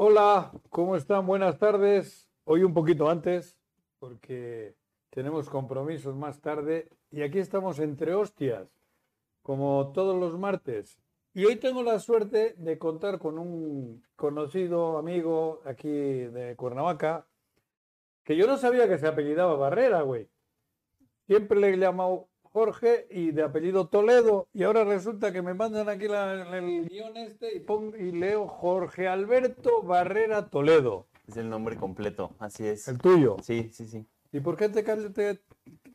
Hola, ¿cómo están? Buenas tardes. Hoy un poquito antes, porque tenemos compromisos más tarde. Y aquí estamos entre hostias, como todos los martes. Y hoy tengo la suerte de contar con un conocido amigo aquí de Cuernavaca, que yo no sabía que se apellidaba Barrera, güey. Siempre le he llamado Jorge y de apellido Toledo. Y ahora resulta que me mandan aquí la- el guion este y, pongo, y leo Jorge Alberto Barrera Toledo. Es el nombre completo, así es. El tuyo. Sí, sí, sí. ¿Y por qué te, te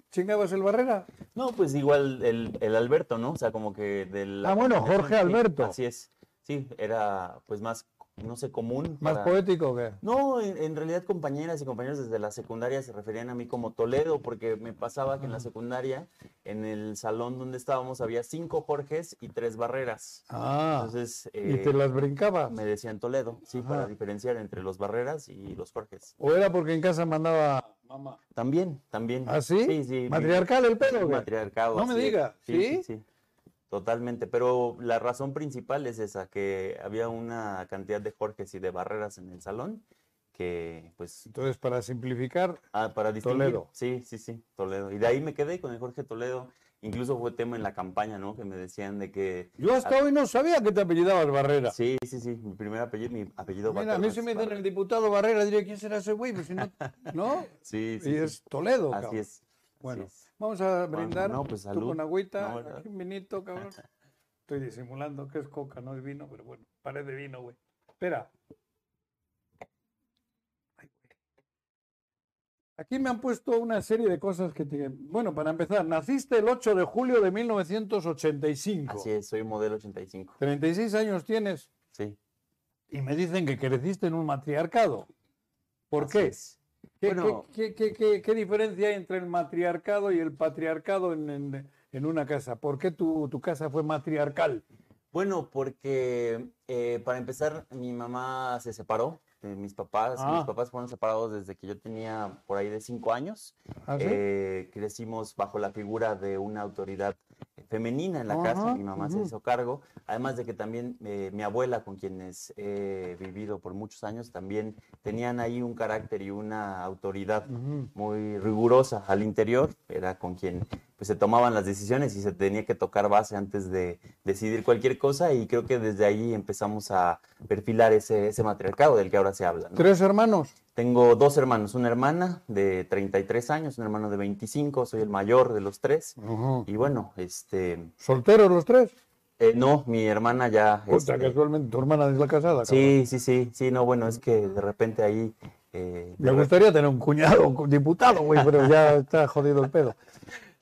chingabas el Barrera? No, pues igual el, el Alberto, ¿no? O sea, como que del... Ah, bueno, Jorge Alberto. Así es. Sí, era pues más, no sé, común. ¿Más para- poético que? No, en, en realidad compañeras y compañeros desde la secundaria se referían a mí como Toledo, porque me pasaba que en la secundaria, en el salón donde estábamos, había cinco Jorges y tres Barreras. Ah, Entonces, y eh, te las brincabas. me decían Toledo, sí, Ajá. para diferenciar entre los Barreras y los Jorges. ¿O era porque en casa mandaba mamá? También, también. ¿Ah, sí? Sí, sí. ¿Matriarcal el pelo? o qué? Matriarcado. No me diga, ¿sí? sí. Totalmente. Pero la razón principal es esa, que había una cantidad de Jorges y de barreras en el salón que, pues, Entonces, para simplificar, ah, para distinguir. Toledo. Sí, sí, sí, Toledo. Y de ahí me quedé con el Jorge Toledo. Incluso fue tema en la campaña, ¿no? Que me decían de que... yo hasta hoy no sabía que te apellidabas Barrera. Sí, sí, sí. Mi primer apellido, mi apellido Mira, a mí es me Barrera. el diputado Barrera, diría, ¿quién será ese güey? Pues si no, ¿no? Sí, sí, y sí. es Toledo, Así cabrón. es. Bueno, vamos a brindar. no, pues, Tú con agüita, No, aquí un vinito, cabrón. Estoy disimulando que es coca, no es vino, pero bueno, pared de vino, güey. Espera. Ay, güey. Aquí me han puesto una serie de cosas que te... Bueno, para empezar, naciste el 8 de julio de 1985. Así es, soy modelo 85. 36 años tienes Sí. y me dicen que creciste en un matriarcado. ¿por así qué? es. ¿Qué, Bueno. qué- qué- qué- qué diferencia hay entre el matriarcado y el patriarcado en, en- en una casa? ¿Por qué tu, tu casa fue matriarcal? Bueno, porque eh, para empezar, mi mamá se separó de mis papás. Ah. Mis papás fueron separados desde que yo tenía por ahí de cinco años. ¿Ah, sí? Eh, crecimos bajo la figura de una autoridad femenina en la Ajá, casa. Mi mamá se hizo cargo. Además de que también eh, mi abuela, con quienes he vivido por muchos años, también tenían ahí un carácter y una autoridad muy rigurosa al interior, era con quien pues, se tomaban las decisiones y se tenía que tocar base antes de decidir cualquier cosa y creo que desde ahí empezamos a perfilar ese, ese matriarcado del que ahora se habla. ¿no? ¿Tres hermanos? Tengo dos hermanos, una hermana de 33 años, un hermano de 25, soy el mayor de los tres y bueno, este, ¿Solteros los tres? eh, no, mi hermana ya... Puta, este, casualmente, tu hermana es la casada. cabrón. sí, sí, sí, sí, no, bueno, es que de repente ahí... eh, Me gustaría tener un cuñado un diputado, güey, pero ya está jodido el pedo.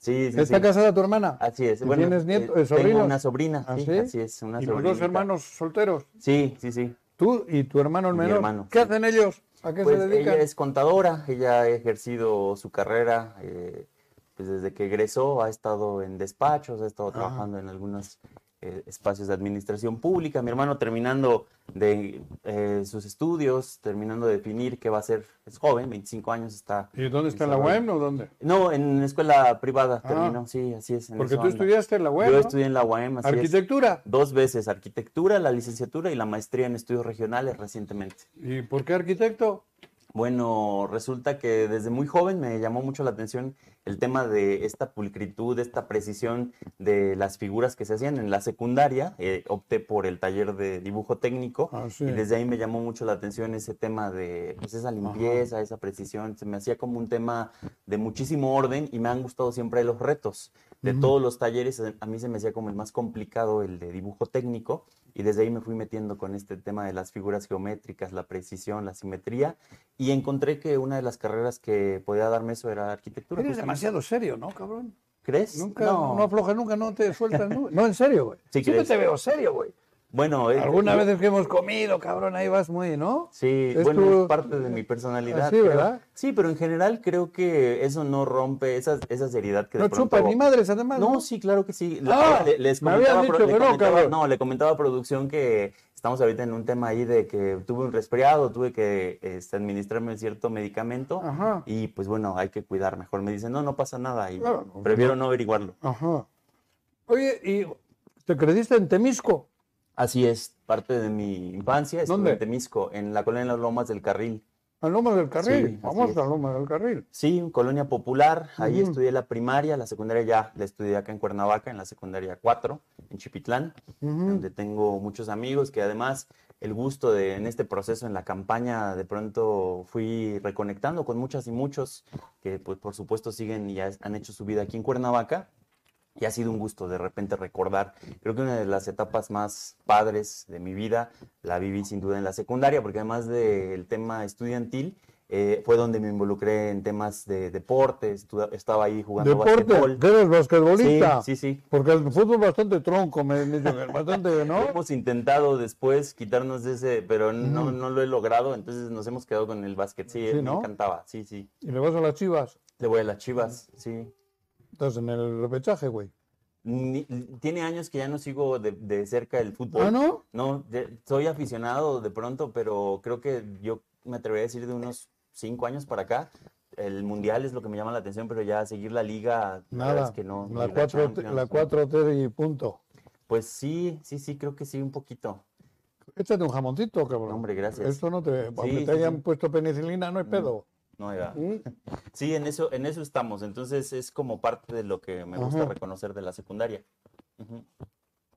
Sí, sí, ¿Está sí. casada tu hermana? Así es. ¿Y Bueno, tienes nieto- eh, eh, sobrinos? Tengo una sobrina, ¿Ah, sí, sí? así es, una ¿Y los dos hermanos solteros? Sí, sí, sí. ¿Tú y tu hermano el mi menor? hermano, ¿Qué hacen ellos? ¿A qué Pues se dedican? ella es contadora, ella ha ejercido su carrera, eh, pues desde que egresó ha estado en despachos, ha estado trabajando en algunos eh, espacios de administración pública. Mi hermano terminando de eh, sus estudios, terminando de definir qué va a ser, es joven, 25 años está. ¿Y dónde está en la. UEM o dónde? No, en escuela privada Ah. terminó, sí, así es. en Porque tú anda. estudiaste en la UEM, Yo ¿no? estudié en la UAM, así es. Arquitectura. Dos veces arquitectura, la licenciatura y la maestría en estudios regionales recientemente. ¿Y por qué arquitecto? Bueno, resulta que desde muy joven me llamó mucho la atención el tema de esta pulcritud, esta precisión de las figuras que se hacían en la secundaria. eh, opté por el taller de dibujo técnico Ah, sí. y desde ahí me llamó mucho la atención ese tema de pues, esa limpieza, esa precisión. Se me hacía como un tema de muchísimo orden y me han gustado siempre los retos. De todos los talleres, a mí se me hacía como el más complicado el de dibujo técnico y desde ahí me fui metiendo con este tema de las figuras geométricas, la precisión, la simetría y encontré que una de las carreras que podía darme eso era arquitectura. Eres justamente. demasiado serio, ¿no, cabrón? ¿Crees? Nunca, no, aflojas nunca, no te sueltas nunca. No, en serio, güey. Sí, Siempre crees. te veo serio, güey. Bueno, eh, Algunas veces que hemos comido, cabrón, ahí vas muy, ¿no? Sí, Es bueno, tu- es parte de mi personalidad. Creo. ¿verdad? Sí, pero en general creo que eso no rompe esa, esa seriedad que de No pronto... chupas ni madres, además. No, sí, claro que sí. Ah, ahora le- les me comentaba, dicho le no, no, le comentaba a producción que estamos ahorita en un tema ahí de que tuve un resfriado, tuve que este, administrarme cierto medicamento Ajá. y pues bueno, hay que cuidar mejor. Me dicen, no, no pasa nada y Claro, no, prefiero no averiguarlo. Ajá. Oye, ¿y te creciste en Temisco? Así es, parte de mi infancia. Estuve ¿Dónde? en Temisco, en la colonia Las Lomas del Carril. A Lomas del Carril. Sí, Vamos a Lomas del Carril. Sí, colonia popular. Ahí estudié la primaria, la secundaria ya la estudié acá en Cuernavaca, en la secundaria 4, en Chipitlán, donde tengo muchos amigos que además el gusto de en este proceso, en la campaña, de pronto fui reconectando con muchas y muchos que pues por supuesto siguen y ya han hecho su vida aquí en Cuernavaca. Y ha sido un gusto de repente recordar. Creo que una de las etapas más padres de mi vida la viví sin duda en la secundaria, porque además del tema estudiantil, eh, fue donde me involucré en temas de deportes, estu- estaba ahí jugando Deporte, básquetbol. ¿qué eres basquetbolista? Sí, sí, sí. Porque el fútbol es bastante tronco, me es bastante, ¿no? Hemos intentado después quitarnos de ese, pero no, Ujú. no lo he logrado, entonces nos hemos quedado con el básquet. Sí, Sí, me ¿no? encantaba, sí, sí. Y le vas a las chivas. Le voy a las chivas, sí. Estás en el repechaje, güey. Ni- tiene años que ya no sigo de, de cerca el fútbol. ¿Ah, no? No, de- soy aficionado de pronto, pero creo que yo me atrevería a decir de unos cinco años para acá. El mundial es lo que me llama la atención, pero ya seguir la liga, la verdad Nada. es que no. la, ni 4 Champions, la no. 4T y punto. Pues sí, sí, sí, creo que sí, un poquito. Échate un jamoncito, cabrón. Hombre, gracias. Esto no te. Aunque sí, te hayan sí. puesto penicilina, no hay pedo. No. Sí, en eso, en eso estamos. Entonces es como parte de lo que me gusta Ajá. reconocer de la secundaria.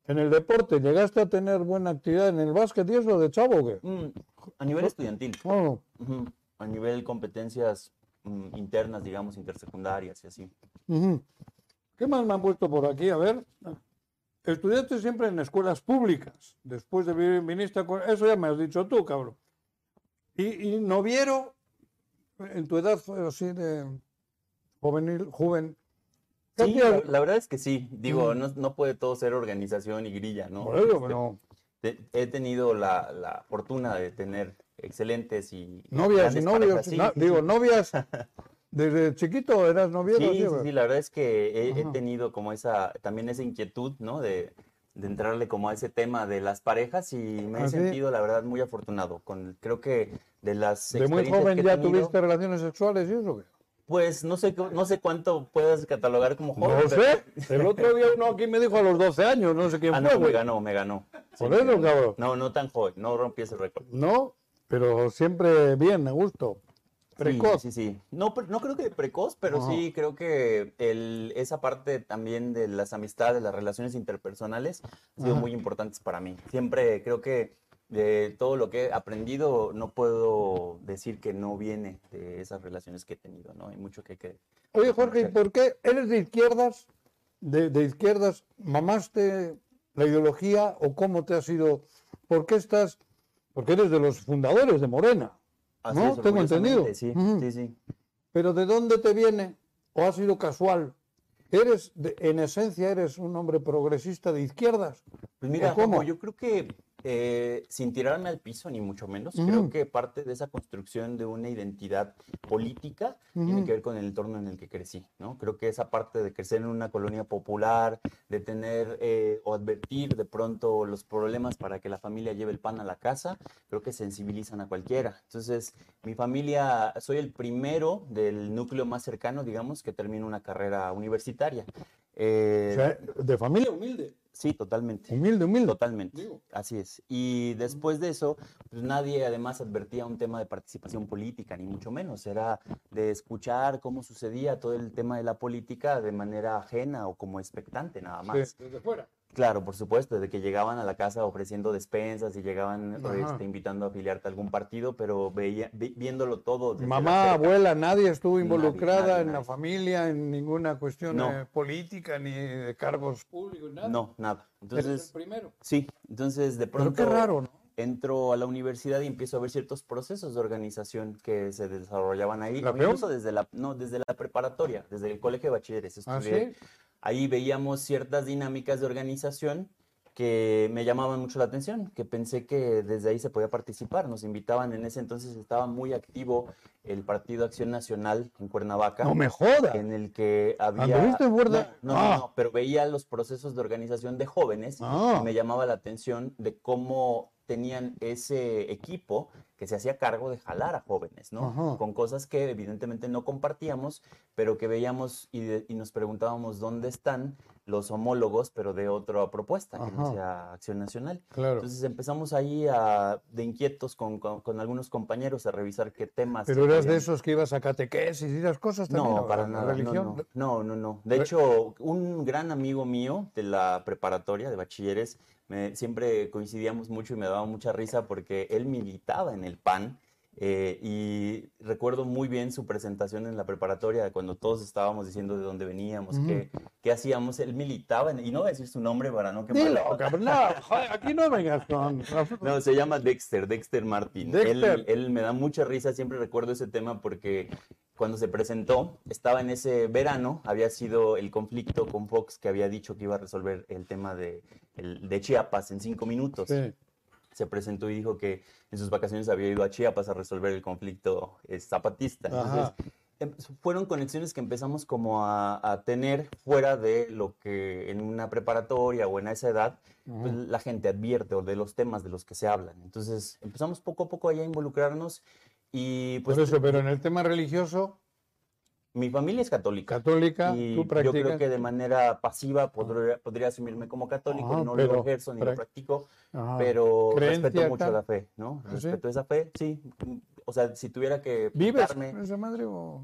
En el deporte, ¿llegaste a tener buena actividad en el básquet y eso de chavo qué? Mm, a nivel estudiantil, Oh, ujú, a nivel competencias mm, internas, digamos, intersecundarias y así. ¿Qué más me han puesto por aquí? A ver. Estudiaste siempre en escuelas públicas. Después de vivir viniste a... Cor- Eso ya me has dicho tú, cabrón. Y, y noviero, en tu edad fue así de juvenil, joven. ¿Qué Sí, la, la verdad es que sí. Digo, no, no puede todo ser organización y grilla, ¿no? Por eso, Este, pero te- he tenido la, la fortuna de tener excelentes y novias y novios. Sí, no- digo, novias. Desde chiquito eras noviero. Sí, sí, sí, la verdad es que he, tenido como esa, también esa inquietud, ¿no? De, de entrarle como a ese tema de las parejas y me he ¿Ah, sí? sentido, la verdad, muy afortunado. Con, creo que de las De muy joven ya tenido, tuviste relaciones sexuales y eso. Pues no sé, no sé cuánto puedas catalogar como joven. No pero- sé. El otro día uno aquí me dijo a los 12 años, no sé quién Ah, fue, no, me ganó, me ganó. Sí, Por eso, cabrón. No, no tan joven, no rompí ese récord. No, pero siempre bien, a gusto. Precoz. Sí, sí, sí. No, no creo que precoz, pero sí creo que el, esa parte también de las amistades, las relaciones interpersonales, han sido Ajá. muy importantes para mí. Siempre creo que de todo lo que he aprendido, no puedo decir que no viene de esas relaciones que he tenido, ¿no? Hay mucho que... que Oye, Jorge, ¿y por qué eres de izquierdas? De, de izquierdas, ¿mamaste la ideología o cómo te has ido? ¿Por qué estás? Porque eres de los fundadores de Morena. Así No, es, tengo entendido. Sí, sí, sí. Pero ¿de dónde te viene? ¿O ha sido casual? ¿Eres, de- en esencia, eres un hombre progresista de izquierdas? Pues mira, ¿O cómo? Yo creo que eh, sin tirarme al piso, ni mucho menos, creo que parte de esa construcción de una identidad política tiene que ver con el entorno en el que crecí, ¿no? Creo que esa parte de crecer en una colonia popular, de tener eh, o advertir de pronto los problemas para que la familia lleve el pan a la casa, creo que sensibilizan a cualquiera. Entonces, mi familia, soy el primero del núcleo más cercano, digamos, que termina una carrera universitaria. Eh, O sea, de familia humilde. sí, totalmente. Humilde, humilde. Totalmente. Digo. Así es. Y después de eso, pues nadie además advertía un tema de participación política, ni mucho menos. Era de escuchar cómo sucedía todo el tema de la política de manera ajena o como expectante nada más. Sí, desde fuera. Claro, por supuesto, de que llegaban a la casa ofreciendo despensas y llegaban este, invitando a afiliarte a algún partido, pero veía, vi- viéndolo todo. desde Mamá, abuela, nadie estuvo involucrada nadie, en la familia, en ninguna cuestión No. eh, política, ni de cargos públicos, nada. No, nada. Entonces, primero. sí, entonces de Pero pronto... qué raro, ¿no? entro a la universidad y empiezo a ver ciertos procesos de organización que se desarrollaban ahí, ¿La incluso desde la, no, desde la preparatoria, desde el colegio de bachilleres. ¿Ah, estudié. sí? Ahí veíamos ciertas dinámicas de organización que me llamaban mucho la atención, que pensé que desde ahí se podía participar. Nos invitaban, en ese entonces estaba muy activo el Partido Acción Nacional en Cuernavaca No me jodas. en el que había... No, no, Ah. no, no, pero veía los procesos de organización de jóvenes Ah. y me llamaba la atención de cómo tenían ese equipo que se hacía cargo de jalar a jóvenes, ¿no? Con cosas que evidentemente no compartíamos, pero que veíamos y, y nos preguntábamos dónde están los homólogos, pero de otra propuesta, que no sea Acción Nacional. Entonces empezamos ahí a, de inquietos con, con, algunos compañeros a revisar qué temas. ¿Pero eras de esos que ibas a catequesis y las cosas también? No, para nada. Religión? No, no, no, De hecho, un gran amigo mío de la preparatoria de bachilleres, me, siempre coincidíamos mucho y me daba mucha risa porque él militaba en el PAN eh, y recuerdo muy bien su presentación en la preparatoria, cuando todos estábamos diciendo de dónde veníamos, qué, qué, hacíamos. Él militaba, y no voy a decir su nombre para no que No, aquí no vengas con... No, se llama Dexter, Dexter Martin. Él, él me da mucha risa, siempre recuerdo ese tema porque cuando se presentó, estaba en ese verano, había sido el conflicto con Fox que había dicho que iba a resolver el tema de, el, de Chiapas en cinco minutos. Sí se presentó y dijo que en sus vacaciones había ido a Chiapas a resolver el conflicto eh, zapatista. Entonces, em, fueron conexiones que empezamos como a, tener fuera de lo que en una preparatoria o en esa edad pues, la gente advierte o de los temas de los que se hablan. Entonces empezamos poco a poco allá a involucrarnos y pues... eso, pero en el tema religioso... Mi familia es católica. Católica, y Yo creo que de manera pasiva podría, podría asumirme como católico, no lo ejerzo ni lo practico, pero respeto mucho la fe, ¿no? ¿Ah, respeto esa fe, sí. O sea, si tuviera que ¿Vives esa madre o,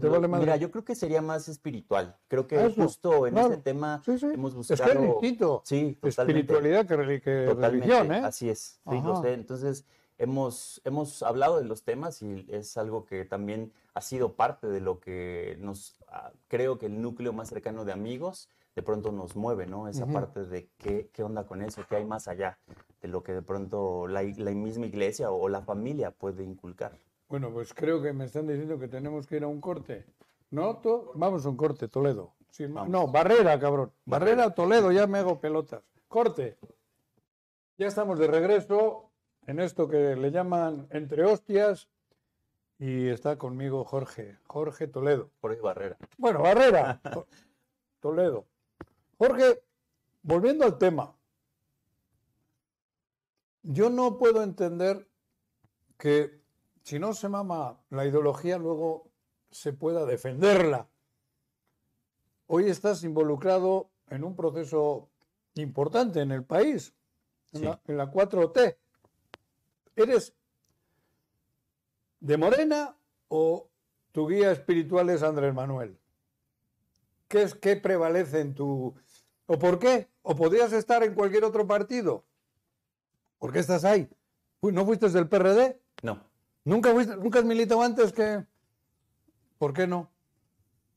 te vale madre? Mira, yo creo que sería más espiritual. Creo que justo en ese tema hemos buscado... Es que es distinto. Sí, totalmente. Espiritualidad que, que religión, ¿eh? Así es, sí, lo sé. Entonces hemos, hemos hablado de los temas y es algo que también ha sido parte de lo que nos, ah, creo que el núcleo más cercano de amigos de pronto nos mueve, ¿no? Esa parte de qué, qué, onda con eso, qué hay más allá de lo que de pronto la, la misma iglesia o la familia puede inculcar. Bueno, pues creo que me están diciendo que tenemos que ir a un corte. ¿No? Vamos a un corte, Toledo. no, Barrera, cabrón. Barrera, Toledo, ya me hago pelotas. Corte. Ya estamos de regreso en esto que le llaman entre hostias y está conmigo Jorge, Jorge Toledo. Jorge Barrera. Bueno, Barrera, Toledo. Jorge, volviendo al tema, yo no puedo entender que si no se mama la ideología, luego se pueda defenderla. Hoy estás involucrado en un proceso importante en el país, en, la, en la 4T. ¿Eres de Morena o tu guía espiritual es Andrés Manuel? ¿Qué es qué prevalece en tu o por qué? ¿O podrías estar en cualquier otro partido? ¿Por qué estás ahí? ¿No fuiste del PRD? No. ¿Nunca, fuiste, ¿Nunca has militado antes que...? ¿Por qué no?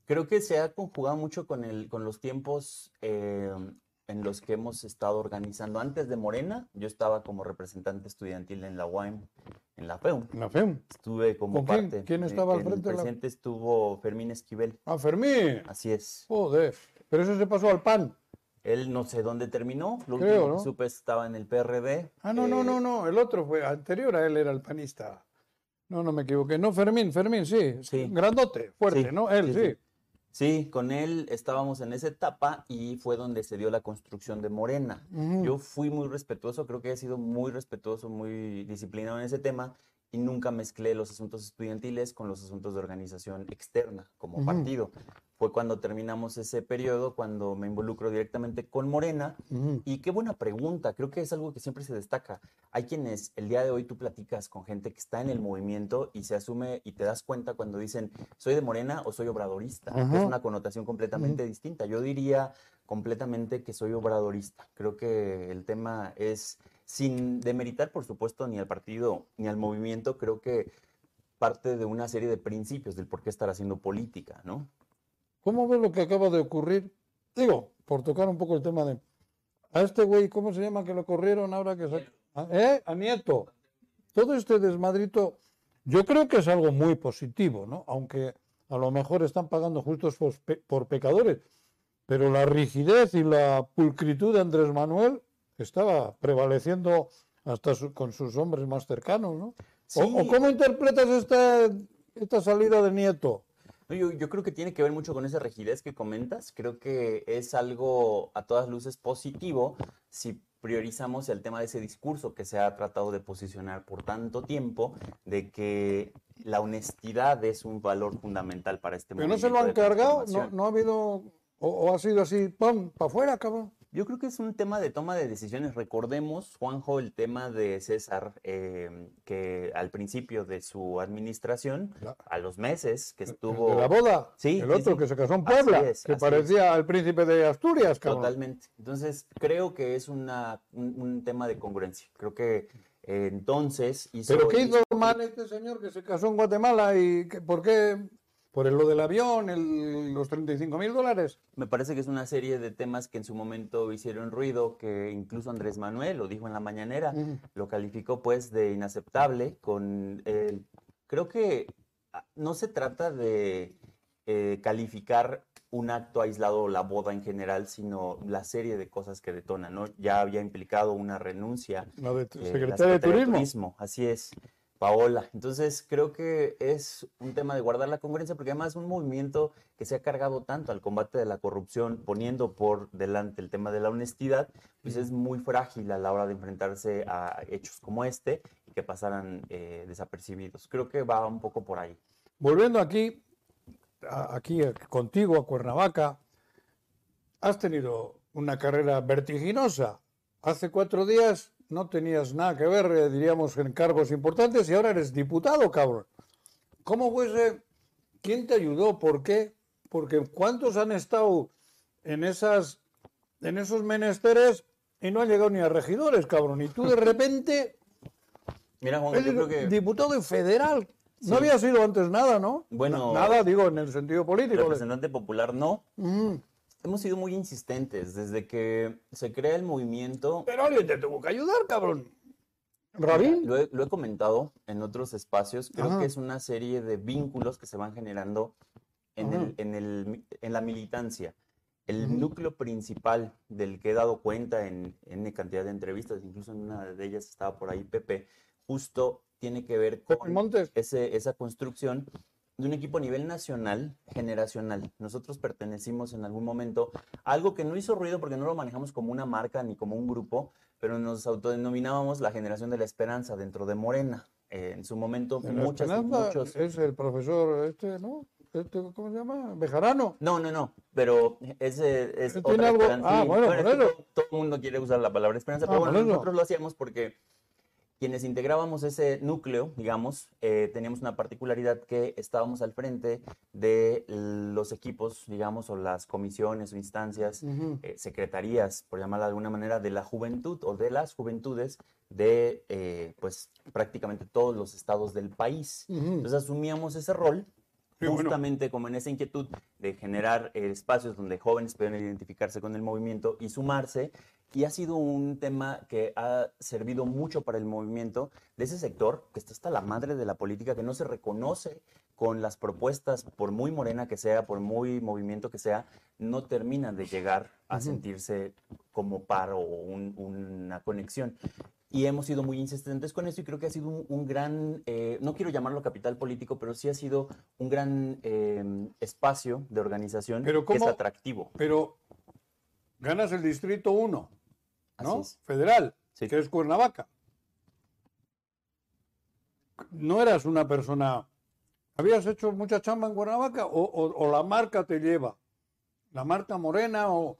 Creo que se ha conjugado mucho con, el, con los tiempos eh, en los que hemos estado organizando. Antes de Morena, yo estaba como representante estudiantil en la UAM, en la FEUM. ¿En la FEUM? Estuve como parte. Quién, ¿Quién estaba al frente? El presidente estuvo Fermín Esquivel. Ah, Fermín. Así es. Joder. Pero eso se pasó al PAN. Él no sé dónde terminó. Lo último que supe estaba en el PRD. Ah, no, no, no, no. El otro fue anterior a él, era el panista. No, no me equivoqué. No, Fermín, Fermín, sí. sí. Grandote, fuerte, ¿no? Él, sí. Sí, con él estábamos en esa etapa y fue donde se dio la construcción de Morena. Yo fui muy respetuoso, creo que he sido muy respetuoso, muy disciplinado en ese tema y nunca mezclé los asuntos estudiantiles con los asuntos de organización externa como partido fue cuando terminamos ese periodo, cuando me involucro directamente con Morena. Y qué buena pregunta, creo que es algo que siempre se destaca. Hay quienes el día de hoy tú platicas con gente que está en el movimiento y se asume y te das cuenta cuando dicen soy de Morena o soy obradorista. Es una connotación completamente distinta. Yo diría completamente que soy obradorista. Creo que el tema es, sin demeritar por supuesto ni al partido ni al movimiento, creo que parte de una serie de principios del por qué estar haciendo política, ¿no? ¿Cómo ves lo que acaba de ocurrir? Digo, por tocar un poco el tema de... A este güey, ¿cómo se llama que lo corrieron ahora que se... ¿Eh? A Nieto. Todo este desmadrito, yo creo que es algo muy positivo, ¿no? Aunque a lo mejor están pagando justos por, pecadores, pero la rigidez y la pulcritud de Andrés Manuel estaba prevaleciendo hasta con sus hombres más cercanos, ¿no? O, cómo interpretas esta, esta salida de Nieto? Yo, yo, creo que tiene que ver mucho con esa rigidez que comentas. Creo que es algo a todas luces positivo si priorizamos el tema de ese discurso que se ha tratado de posicionar por tanto tiempo, de que la honestidad es un valor fundamental para este Pero no se lo han cargado, no, no ha habido, o, o ha sido así, ¡pum!, para afuera, cabrón. Yo creo que es un tema de toma de decisiones. Recordemos, Juanjo, el tema de César, eh, que al principio de su administración, a los meses que estuvo... De la boda. Sí. El otro que se casó en Puebla, que parecía el príncipe de Asturias, cabrón. Totalmente. Entonces, creo que es una, un, tema de congruencia. Creo que eh, entonces hizo... ¿Pero qué hizo mal este señor que se casó en Guatemala y que, por qué por el, lo del avión, el, los 35 mil dólares. Me parece que es una serie de temas que en su momento hicieron ruido, que incluso Andrés Manuel lo dijo en la mañanera, lo calificó pues de inaceptable con el... Creo que ah, no se trata de eh, calificar un acto aislado o la boda en general, sino la serie de cosas que detonan, ¿no? Ya había implicado una renuncia. La de eh, secretaria, de Turismo. Turismo. Así es. Paola. Entonces creo que es un tema de guardar la congruencia porque además es un movimiento que se ha cargado tanto al combate de la corrupción poniendo por delante el tema de la honestidad, pues es muy frágil a la hora de enfrentarse a hechos como este y que pasaran eh, desapercibidos. Creo que va un poco por ahí. Volviendo aquí, aquí contigo a Cuernavaca, has tenido una carrera vertiginosa. Hace cuatro días no tenías nada que ver, eh, diríamos, en cargos importantes y ahora eres diputado, cabrón. ¿Cómo fue ese? ¿Quién te ayudó? ¿Por qué? Porque ¿cuántos han estado en, esas, en esos menesteres y no han llegado ni a regidores, cabrón? Y tú de repente... Mira, Juan, yo creo que... Diputado federal. No había sido antes nada, ¿no? Bueno... Nada, digo, en el sentido político. Representante popular, no hemos sido muy insistentes desde que se crea el movimiento. Pero alguien te tuvo que ayudar, cabrón. ¿Rabín? Lo he, comentado en otros espacios. Creo que es una serie de vínculos que se van generando en, el, en, el, en la militancia. El núcleo principal del que he dado cuenta en, en cantidad de entrevistas, incluso en una de ellas estaba por ahí Pepe, justo tiene que ver con ese, esa construcción de un equipo a nivel nacional, generacional. Nosotros pertenecimos en algún momento a algo que no hizo ruido porque no lo manejamos como una marca ni como un grupo, pero nos autodenominábamos la generación de la esperanza dentro de Morena. Eh, en su momento, muchas, muchos... Es el profesor, este, ¿no? Este, ¿Cómo se llama? ¿Bejarano? No, no, no, pero ese es otra algo? Ah, bueno, todo, todo, el mundo quiere usar la palabra esperanza, pero ah, bueno, nosotros lo hacíamos porque quienes integrábamos ese núcleo, digamos, eh, teníamos una particularidad que estábamos al frente de los equipos, digamos, o las comisiones o instancias, eh, secretarías, por llamarla de alguna manera, de la juventud o de las juventudes de, eh, pues, prácticamente todos los estados del país. Entonces asumíamos ese rol justamente como en esa inquietud de generar espacios donde jóvenes puedan identificarse con el movimiento y sumarse y ha sido un tema que ha servido mucho para el movimiento de ese sector que está hasta la madre de la política, que no se reconoce con las propuestas, por muy morena que sea, por muy movimiento que sea, no termina de llegar a sentirse como paro o una conexión. Y hemos sido muy insistentes con eso y creo que ha sido un, gran, eh, no quiero llamarlo capital político, pero sí ha sido un gran em, espacio de organización que es atractivo. Pero ganas el distrito 1 ¿no? Federal, que es Cuernavaca. No eras una persona. ¿Habías hecho mucha chamba en Cuernavaca o, la marca te lleva? ¿La marca morena o,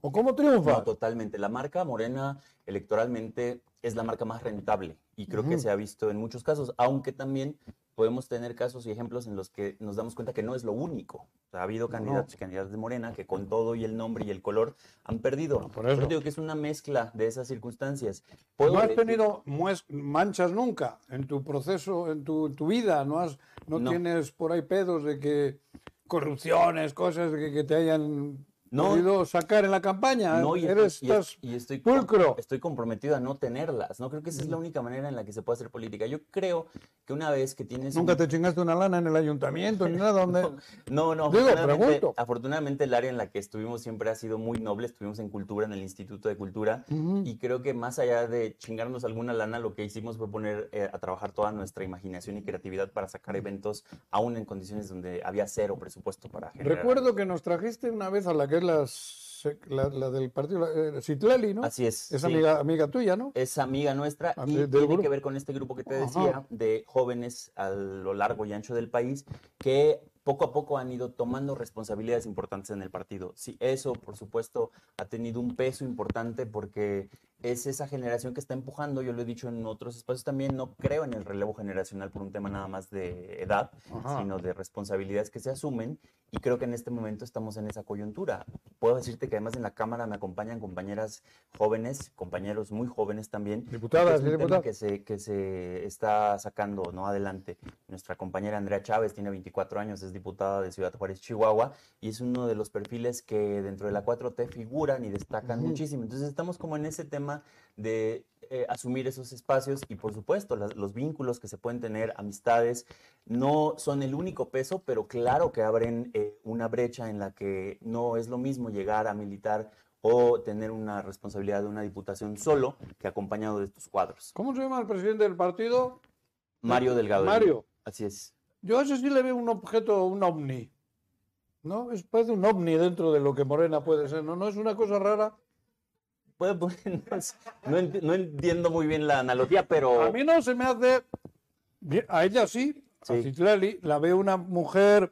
o cómo triunfa? No, totalmente. La marca morena electoralmente es la marca más rentable y creo que se ha visto en muchos casos, aunque también podemos tener casos y ejemplos en los que nos damos cuenta que no es lo único. ha habido candidatos y candidatas de Morena que con todo y el nombre y el color han perdido. por eso. Yo digo que es una mezcla de esas circunstancias. ¿No has tenido manchas nunca en tu proceso, en tu, vida? ¿No, has, no, tienes por ahí pedos de que corrupciones, cosas que te hayan no, podido sacar en la campaña. No, y, Eres, y, estoy, pulcro. estoy comprometido a no tenerlas. No creo que esa es la única manera en la que se puede hacer política. Yo creo que una vez que tienes. Nunca te chingaste una lana en el ayuntamiento ni nada donde. no, no. Digo, afortunadamente, afortunadamente, el área en la que estuvimos siempre ha sido muy noble. Estuvimos en cultura, en el Instituto de Cultura. Y creo que más allá de chingarnos alguna lana, lo que hicimos fue poner eh, a trabajar toda nuestra imaginación y creatividad para sacar eventos, aún en condiciones donde había cero presupuesto para generar. Recuerdo que nos trajiste una vez a la que es las la, la del partido, eh, Citlali, ¿no? Así es. Es sí. amiga, amiga tuya, ¿no? Es amiga nuestra Ah, y tiene grupo. que ver con este grupo que te Ajá. decía de jóvenes a lo largo y ancho del país que poco a poco han ido tomando responsabilidades importantes en el partido. Sí, eso, por supuesto, ha tenido un peso importante porque es esa generación que está empujando, yo lo he dicho en otros espacios también, no creo en el relevo generacional por un tema nada más de edad, Ajá. sino de responsabilidades que se asumen y creo que en este momento estamos en esa coyuntura. Puedo decirte que además en la Cámara me acompañan compañeras jóvenes, compañeros muy jóvenes también. Diputadas Es diputados. que se, que se está sacando ¿no? adelante. Nuestra compañera Andrea Chávez tiene 24 años, es diputada de Ciudad Juárez, Chihuahua, y es uno de los perfiles que dentro de la 4T figuran y destacan muchísimo. Entonces estamos como en ese tema de eh, asumir esos espacios y por supuesto las- los vínculos que se pueden tener, amistades, no son el único peso, pero claro que abren eh, una brecha en la que no es lo mismo llegar a militar o tener una responsabilidad de una diputación solo que acompañado de estos cuadros. ¿Cómo se llama el presidente del partido? Mario Delgado. Mario. Así es. Yo a ese sí le veo un objeto, un ovni. ¿No? Es, parece un ovni dentro de lo que Morena puede ser, ¿no? ¿No es una cosa rara? Puede- puede- no, es- no enti- no entiendo muy bien la analogía, pero A mí no se me hace. A ella sí, a. Citlali, la veo una mujer,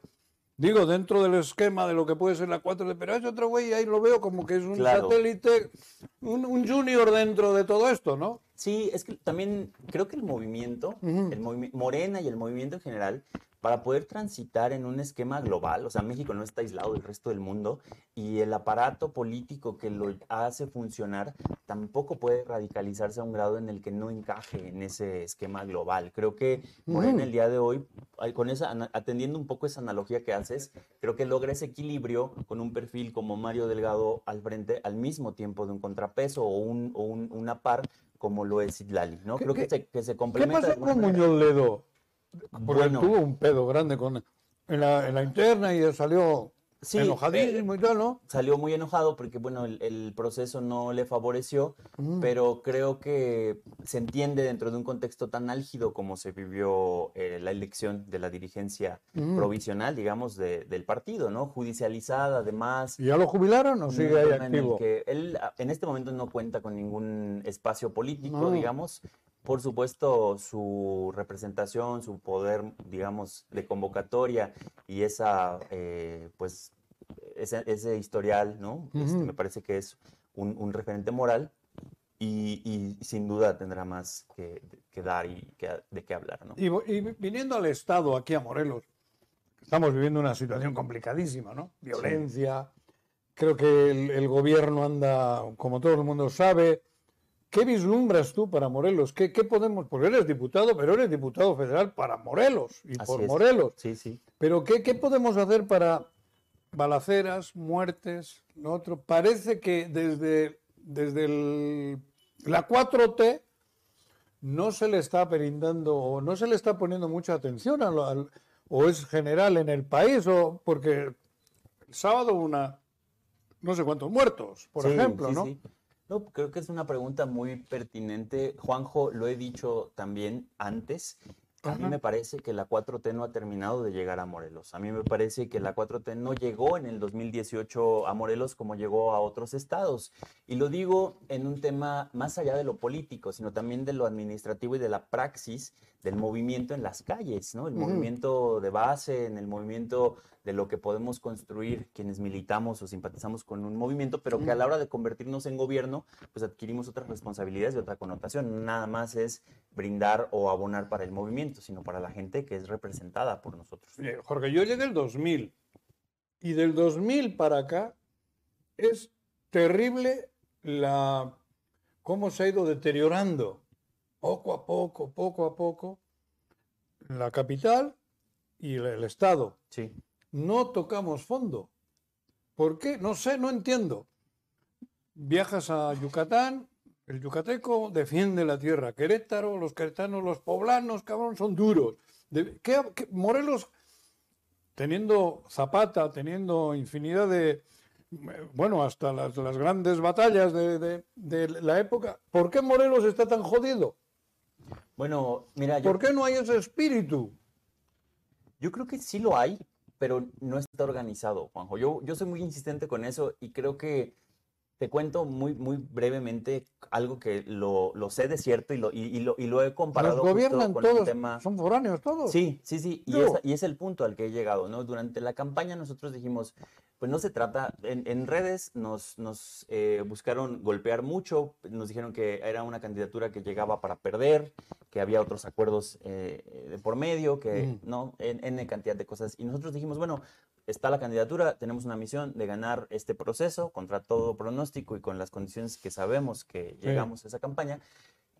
digo, dentro del esquema de lo que puede ser la 4D, pero es otro güey, ahí lo veo como que es un Claro. satélite, un, un junior dentro de todo esto, ¿no? Sí, es que también creo que el movimiento, el movimi- Morena y el movimiento en general, para poder transitar en un esquema global, o sea, México no está aislado del resto del mundo y el aparato político que lo hace funcionar tampoco puede radicalizarse a un grado en el que no encaje en ese esquema global. Creo que Morena Ujú. el día de hoy, con esa, atendiendo un poco esa analogía que haces, creo que logra ese equilibrio con un perfil como Mario Delgado al frente, al mismo tiempo de un contrapeso o, un, o un- una par como lo es Itlali, ¿no? ¿Qué- Creo que qué- se, que se ¿Qué complementa. de pasó con. Muñoz Ledo? Porque Bueno. tuvo un pedo grande con, en, la, en la interna y salió Sí, enojadísimo y tal, ¿no? salió muy enojado porque, bueno, el, el proceso no le favoreció, pero creo que se entiende dentro de un contexto tan álgido como se vivió eh, la elección de la dirigencia Mm. provisional, digamos, de- del partido, ¿no? Judicializada, además. ¿Y ya lo jubilaron o sigue un ahí en el que él en este momento no cuenta con ningún espacio político, No. digamos. Por supuesto, su representación, su poder, digamos, de convocatoria y esa, eh, pues, ese, ese historial, ¿no? Este, me parece que es un, un referente moral y, y sin duda tendrá más que, que dar y que- de qué hablar, ¿no? Y viniendo al Estado, aquí a Morelos, estamos viviendo una situación complicadísima, ¿no? Violencia. Creo que el, el gobierno anda, como todo el mundo sabe. ¿Qué vislumbras tú para Morelos? ¿Qué, qué podemos? Porque eres diputado, pero eres diputado federal para Morelos y Así por es. Morelos. Sí, sí. Pero ¿qué, qué podemos hacer para balaceras, muertes, lo otro? Parece que desde, desde el- la 4T no se le está brindando o no se le está poniendo mucha atención a lo- al- o es general en el país o porque el sábado una no sé cuántos muertos, por Sí, ejemplo, sí, ¿no? No, creo que es una pregunta muy pertinente. Juanjo, lo he dicho también antes. A mí me parece que la 4T no ha terminado de llegar a Morelos. A mí me parece que la 4T no llegó en el 2018 a Morelos como llegó a otros estados. Y lo digo en un tema más allá de lo político, sino también de lo administrativo y de la praxis del movimiento en las calles, ¿no? El movimiento de base, en el movimiento de lo que podemos construir quienes militamos o simpatizamos con un movimiento, pero que a la hora de convertirnos en gobierno, pues adquirimos otras responsabilidades y otra connotación. Nada más es brindar o abonar para el movimiento, sino para la gente que es representada por nosotros. Eh, Jorge, yo llegué el 2000 y del 2000 para acá es terrible la cómo se ha ido deteriorando poco a poco, poco a poco la capital y el, el estado. Sí. No tocamos fondo. ¿Por qué? No sé, no entiendo. Viajas a Yucatán, el yucateco defiende la tierra. Querétaro, los queretanos, los poblanos, cabrón, son duros. De- ¿qué- qué- Morelos, teniendo Zapata, teniendo infinidad de, bueno, hasta las, las grandes batallas de, de- de la época, ¿por qué Morelos está tan jodido? Bueno, mira, yo, ¿Por qué no hay ese espíritu? yo creo que sí lo hay, pero no está organizado, Juanjo. Yo, yo soy muy insistente con eso y creo que te cuento muy, muy brevemente algo que lo, lo sé de cierto y lo, y, lo, y lo he comparado Los gobiernan con todos, el tema. Son foráneos todos. Sí, sí, sí. Y es, y es, el punto al que he llegado, ¿no? Durante la campaña nosotros dijimos, pues no se trata, en, redes nos, nos eh, buscaron golpear mucho, nos dijeron que era una candidatura que llegaba para perder, que había otros acuerdos eh, de por medio, que no, en, en, cantidad de cosas. Y nosotros dijimos, bueno, está la candidatura, tenemos una misión de ganar este proceso contra todo pronóstico y con las condiciones que sabemos que llegamos a esa campaña.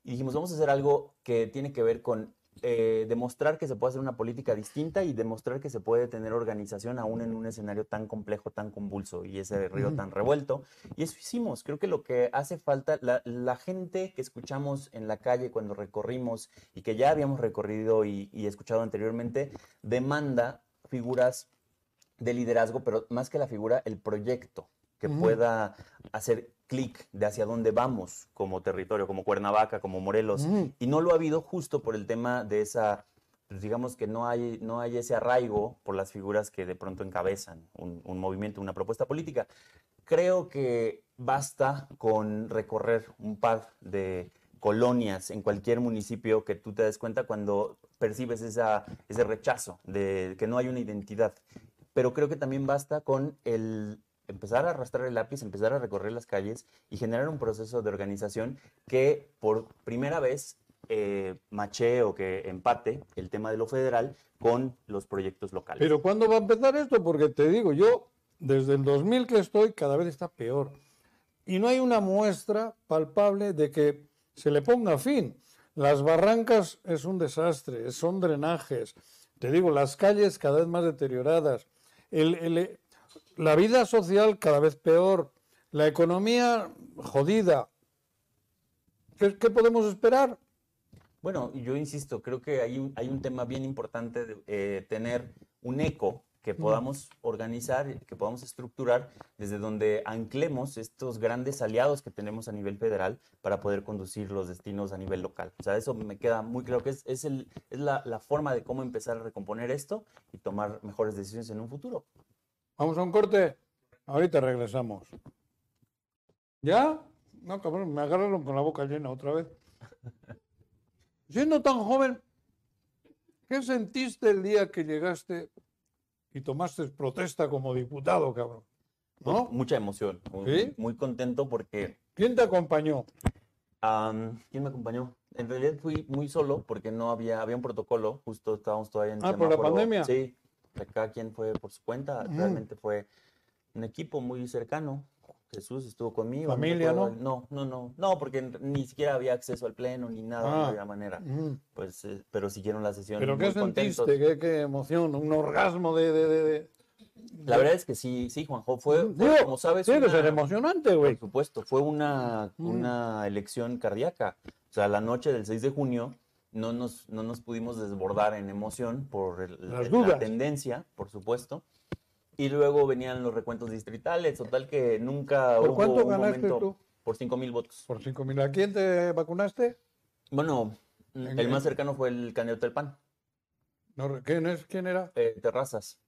Y dijimos, vamos a hacer algo que tiene que ver con eh, demostrar que se puede hacer una política distinta y demostrar que se puede tener organización aún en un escenario tan complejo, tan convulso y ese río tan revuelto. Y eso hicimos. Creo que lo que hace falta, la, gente que escuchamos en la calle cuando recorrimos y que ya habíamos recorrido y, y escuchado anteriormente, demanda figuras de liderazgo, pero más que la figura, el proyecto que pueda hacer clic de hacia dónde vamos como territorio, como Cuernavaca, como Morelos. Y no lo ha habido justo por el tema de esa, pues digamos que no hay, no hay ese arraigo por las figuras que de pronto encabezan un, un movimiento, una propuesta política. Creo que basta con recorrer un par de colonias en cualquier municipio que tú te des cuenta cuando percibes esa, ese rechazo de que no hay una identidad pero creo que también basta con el empezar a arrastrar el lápiz, empezar a recorrer las calles y generar un proceso de organización que por primera vez eh, o que empate el tema de lo federal con los proyectos locales. Pero ¿cuándo va a empezar esto? Porque te digo, yo desde el 2000 que estoy cada vez está peor. Y no hay una muestra palpable de que se le ponga fin. Las barrancas es un desastre, son drenajes. Te digo, las calles cada vez más deterioradas el, la vida social cada vez peor, la economía jodida. ¿Qué, podemos esperar? Bueno, yo insisto, creo que hay un, hay un tema bien importante de eh, tener un eco que podamos organizar, que podamos estructurar desde donde anclemos estos grandes aliados que tenemos a nivel federal para poder conducir los destinos a nivel local. O sea, eso me queda muy claro que es, es, el, es la, la, forma de cómo empezar a recomponer esto y tomar mejores decisiones en un futuro. Vamos a un corte. Ahorita regresamos. ¿Ya? No, cabrón, me agarraron con la boca llena otra vez. Siendo tan joven, ¿qué sentiste el día que llegaste y tomaste protesta como diputado, cabrón. ¿No? Mucha emoción. Muy, contento porque. ¿Quién te acompañó? ¿Quién me acompañó? En realidad fui muy solo porque no había, había un protocolo, justo estábamos todavía en Ah, por la pandemia. Sí, acá quien fue por su cuenta, realmente fue un equipo muy cercano. Jesús estuvo conmigo. ¿Familia, no? No, no, no, no, porque ni siquiera había acceso al pleno ni nada de alguna ah, manera. Pues, eh, pero siguieron la sesión. ¿Pero qué sentiste? ¿Qué, ¿Qué, emoción? ¿Un orgasmo de, de, de, La verdad es que sí, sí, Juanjo, fue, como sabes... Sí, una, ser emocionante, güey. Por supuesto, fue una, una elección cardíaca. O sea, la noche del 6 de junio no nos, no nos pudimos desbordar en emoción por la tendencia, por supuesto. Y luego venían los recuentos distritales, total que nunca ¿Por cuánto ganaste tú? Por 5 mil votos. Por 5 mil. ¿A quién te vacunaste? Bueno, el más cercano fue el candidato del PAN. ¿quién, es, ¿Quién era? Eh, Terrazas.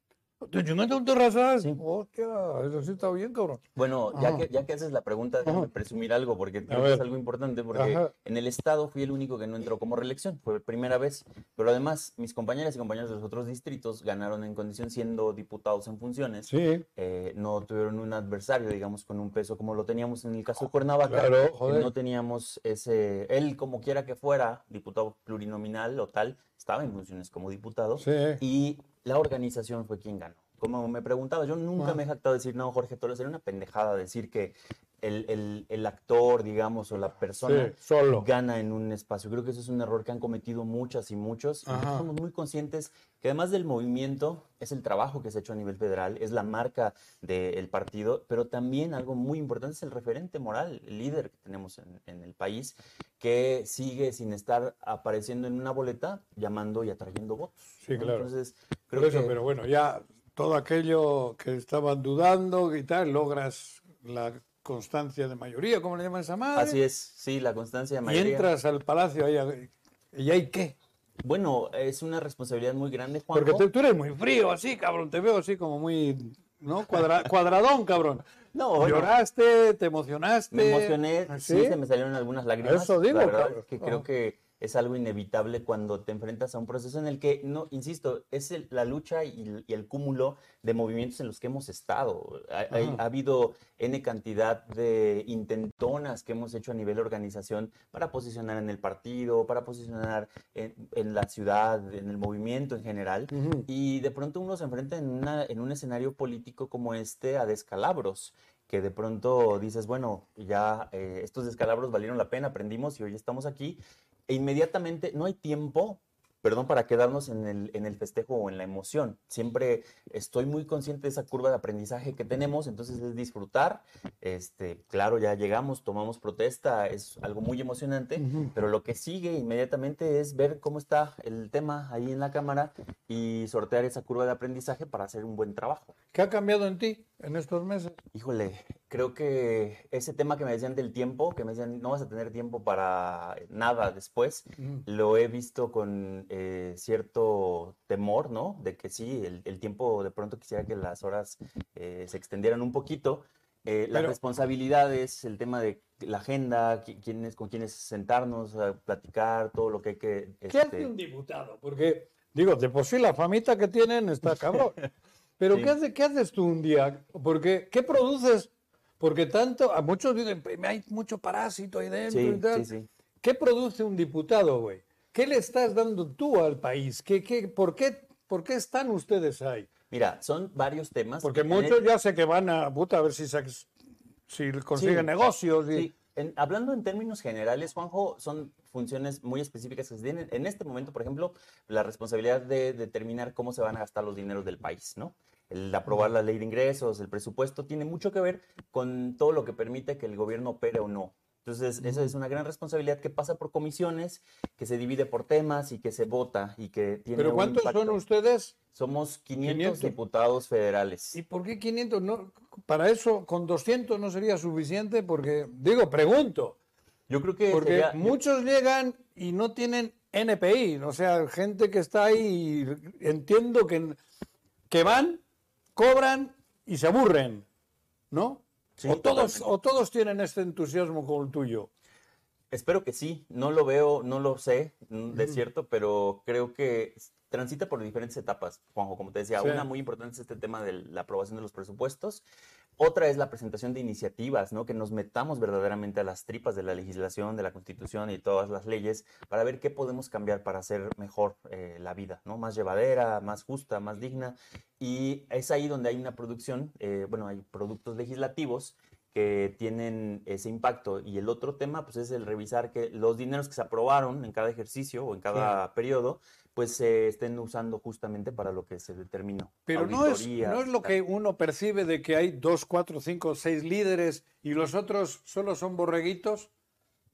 ¿Te chingaste un terrazas? Sí. Hostia, eso sí está bien, cabrón. Bueno, ya que, ya que haces la pregunta, déjame presumir algo, porque es algo importante, porque en el Estado fui el único que no entró como reelección, fue primera vez, pero además mis compañeras y compañeros de los otros distritos ganaron en condición siendo diputados en funciones. Sí. Eh, no tuvieron un adversario, digamos, con un peso como lo teníamos en el caso de Cuernavaca. Claro, joder. No teníamos ese, él como quiera que fuera, diputado plurinominal o tal, estaba en funciones como diputado. Sí. Y la organización fue quien ganó. Como me preguntaba, yo nunca me he jactado de decir, no, Jorge Torres, era una pendejada decir que el, el, actor, digamos, o la persona solo. gana en un espacio. Creo que eso es un error que han cometido muchas y muchos. Somos muy conscientes que además del movimiento, es el trabajo que se ha hecho a nivel federal, es la marca del partido, pero también algo muy importante es el referente moral, el líder que tenemos en, en el país, que sigue sin estar apareciendo en una boleta llamando y atrayendo votos. Sí, claro. Entonces, creo eso, pero bueno, ya todo aquello que estaban dudando y tal, logras la constancia de mayoría, ¿cómo le llaman esa madre? Así es, sí, la constancia de mayoría. Y entras al palacio ahí, ¿y hay qué? Bueno, es una responsabilidad muy grande, Juan. Porque tú eres muy frío, así, cabrón. Te veo así como muy, ¿no? cuadradón, cabrón. No, Lloraste, te emocionaste. Me emocioné, ¿Sí? se me salieron algunas lágrimas. Eso digo, que creo que es algo inevitable cuando te enfrentas a un proceso en el que, no, insisto, es la lucha y, el cúmulo de movimientos en los que hemos estado. Ha, habido N cantidad de intentonas que hemos hecho a nivel organización para posicionar en el partido, para posicionar en, la ciudad, en el movimiento en general. Y de pronto uno se enfrenta en, en un escenario político como este a descalabros que de pronto dices, bueno, ya eh, estos descalabros valieron la pena, aprendimos y hoy estamos aquí e inmediatamente no hay tiempo perdón, para quedarnos en el, en el festejo o en la emoción. Siempre estoy muy consciente de esa curva de aprendizaje que tenemos, entonces es disfrutar. Este, claro, ya llegamos, tomamos protesta, es algo muy emocionante, pero lo que sigue inmediatamente es ver cómo está el tema ahí en la cámara y sortear esa curva de aprendizaje para hacer un buen trabajo. ¿Qué ha cambiado en ti en estos meses? Híjole, creo que ese tema que me decían del tiempo, que me decían no vas a tener tiempo para nada después, lo he visto con eh, cierto temor, ¿no? De que sí, el, tiempo de pronto quisiera que las horas eh, se extendieran un poquito. Eh, las responsabilidades, el tema de la agenda, quién con quiénes sentarnos, a platicar, todo lo que hay que... ¿Qué hace este un diputado? Porque, digo, de por sí la famita que tienen está cabrón. Pero ¿qué, hace, ¿qué haces tú un día? Porque, ¿qué produces? Porque tanto, a muchos dicen, hay mucho parásito ahí dentro y tal. ¿Qué produce un diputado, güey? ¿Qué le estás dando tú al país? ¿Qué, qué, por, qué, ¿Por qué están ustedes ahí? Mira, son varios temas. Porque muchos ya sé que van a, puta, a ver si, si consiguen negocios. Y... hablando en términos generales, Juanjo, son funciones muy específicas que se tienen. En este momento, por ejemplo, la responsabilidad de determinar cómo se van a gastar los dineros del país, ¿no? El aprobar la ley de ingresos, el presupuesto, tiene mucho que ver con todo lo que permite que el gobierno opere o no. Entonces, esa es una gran responsabilidad que pasa por comisiones, que se divide por temas y que se vota y que tiene ¿Pero cuántos son ustedes? Somos 500, diputados federales. ¿Y por qué 500? No, para eso, con 200 no sería suficiente, porque, digo, pregunto. Yo creo que. Porque muchos llegan y no tienen NPI, o sea, gente que está ahí, entiendo que, que van cobran y se aburren, ¿no? o, todos, o todos tienen este entusiasmo como el tuyo. Espero que sí, no lo veo, no lo sé mm, de cierto, pero creo que transita por diferentes etapas, Juanjo, como te decía, una muy importante es este tema de la aprobación de los presupuestos, otra es la presentación de iniciativas, ¿no? Que nos metamos verdaderamente a las tripas de la legislación, de la constitución y todas las leyes para ver qué podemos cambiar para hacer mejor eh, la vida, ¿no? Más llevadera, más justa, más digna. Y es ahí donde hay una producción, eh, bueno, hay productos legislativos que tienen ese impacto. Y el otro tema, pues, es el revisar que los dineros que se aprobaron en cada ejercicio o en cada periodo pues se estén usando justamente para lo que se determinó. Pero no es, no es lo que uno percibe de que hay dos, cuatro, cinco, seis líderes y los otros solo son borreguitos.